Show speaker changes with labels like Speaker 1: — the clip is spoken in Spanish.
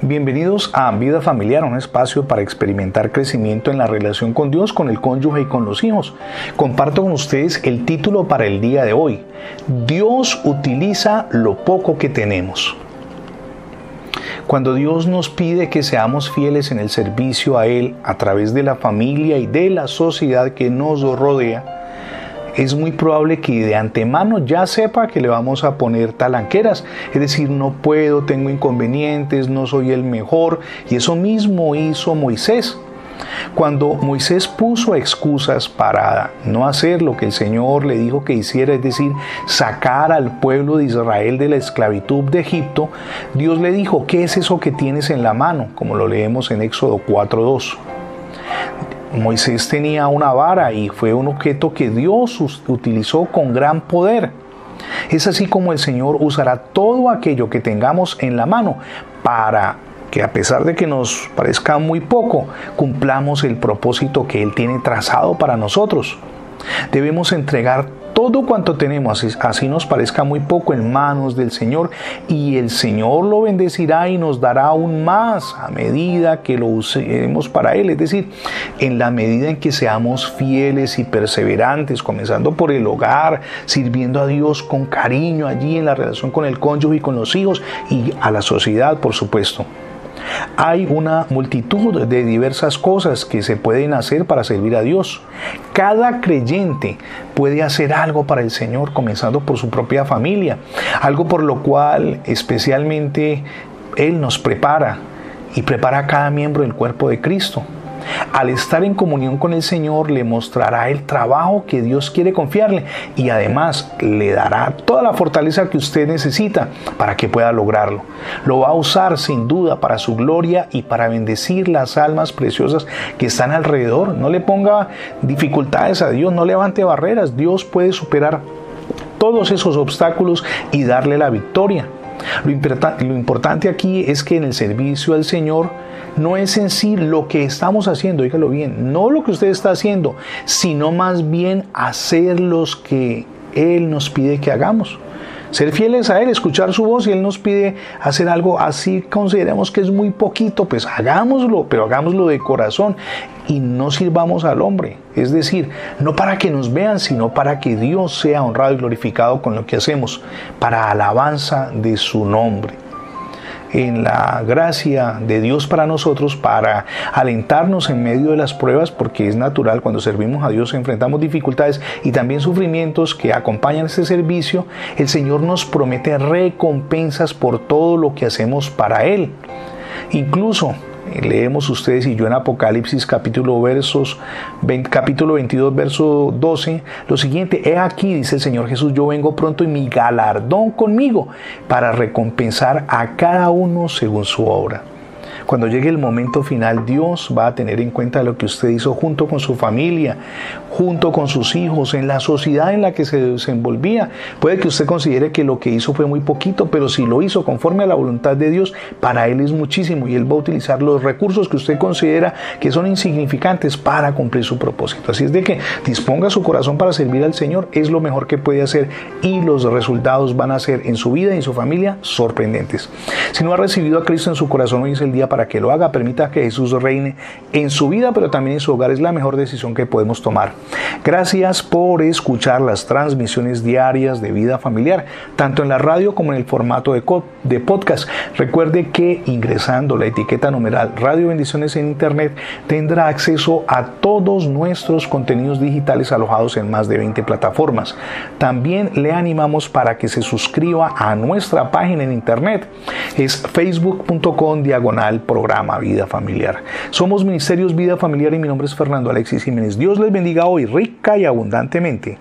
Speaker 1: Bienvenidos a Vida Familiar, un espacio para experimentar crecimiento en la relación con Dios, con el cónyuge y con los hijos. Comparto con ustedes el título para el día de hoy. Dios utiliza lo poco que tenemos. Cuando Dios nos pide que seamos fieles en el servicio a Él a través de la familia y de la sociedad que nos rodea, es muy probable que de antemano ya sepa que le vamos a poner talanqueras, es decir, no puedo, tengo inconvenientes, no soy el mejor, y eso mismo hizo Moisés. Cuando Moisés puso excusas para no hacer lo que el Señor le dijo que hiciera, es decir, sacar al pueblo de Israel de la esclavitud de Egipto, Dios le dijo, ¿qué es eso que tienes en la mano? Como lo leemos en Éxodo 4.2. Moisés tenía una vara y fue un objeto que Dios utilizó con gran poder. Es así como el Señor usará todo aquello que tengamos en la mano para que a pesar de que nos parezca muy poco, cumplamos el propósito que Él tiene trazado para nosotros. Debemos entregar todo cuanto tenemos, así nos parezca muy poco, en manos del Señor, y el Señor lo bendecirá y nos dará aún más a medida que lo usemos para Él. Es decir, en la medida en que seamos fieles y perseverantes, comenzando por el hogar, sirviendo a Dios con cariño allí en la relación con el cónyuge y con los hijos y a la sociedad, por supuesto. Hay una multitud de diversas cosas que se pueden hacer para servir a Dios. Cada creyente puede hacer algo para el Señor, comenzando por su propia familia, algo por lo cual especialmente Él nos prepara y prepara a cada miembro del cuerpo de Cristo. Al estar en comunión con el Señor le mostrará el trabajo que Dios quiere confiarle y además le dará toda la fortaleza que usted necesita para que pueda lograrlo. Lo va a usar sin duda para su gloria y para bendecir las almas preciosas que están alrededor. No le ponga dificultades a Dios, no levante barreras. Dios puede superar todos esos obstáculos y darle la victoria. Lo, importante aquí es que en el servicio al Señor no es en sí lo que estamos haciendo, dígalo bien, no lo que usted está haciendo, sino más bien hacer los que Él nos pide que hagamos. Ser fieles a Él, escuchar su voz y Él nos pide hacer algo así, consideremos que es muy poquito, pues hagámoslo, pero hagámoslo de corazón y no sirvamos al hombre. Es decir, no para que nos vean, sino para que Dios sea honrado y glorificado con lo que hacemos, para alabanza de su nombre en la gracia de Dios para nosotros, para alentarnos en medio de las pruebas, porque es natural cuando servimos a Dios enfrentamos dificultades y también sufrimientos que acompañan este servicio, el Señor nos promete recompensas por todo lo que hacemos para Él. Incluso leemos ustedes y yo en Apocalipsis capítulo, versos, capítulo 22, verso 12, lo siguiente, he aquí, dice el Señor Jesús, yo vengo pronto y mi galardón conmigo para recompensar a cada uno según su obra. Cuando llegue el momento final, Dios va a tener en cuenta lo que usted hizo junto con su familia, junto con sus hijos, en la sociedad en la que se desenvolvía. Puede que usted considere que lo que hizo fue muy poquito, pero si lo hizo conforme a la voluntad de Dios, para Él es muchísimo y Él va a utilizar los recursos que usted considera que son insignificantes para cumplir su propósito. Así es de que disponga su corazón para servir al Señor, es lo mejor que puede hacer y los resultados van a ser en su vida y en su familia sorprendentes. Si no ha recibido a Cristo en su corazón, hoy es el día para que lo haga, permita que Jesús reine en su vida, pero también en su hogar. Es la mejor decisión que podemos tomar. Gracias por escuchar las transmisiones diarias de vida familiar, tanto en la radio como en el formato de, podcast. Recuerde que ingresando la etiqueta numeral Radio Bendiciones en Internet tendrá acceso a todos nuestros contenidos digitales alojados en más de 20 plataformas. También le animamos para que se suscriba a nuestra página en Internet. Es facebook.com diagonal programa Vida Familiar. Somos Ministerios Vida Familiar y mi nombre es Fernando Alexis Jiménez. Dios les bendiga hoy rica y abundantemente.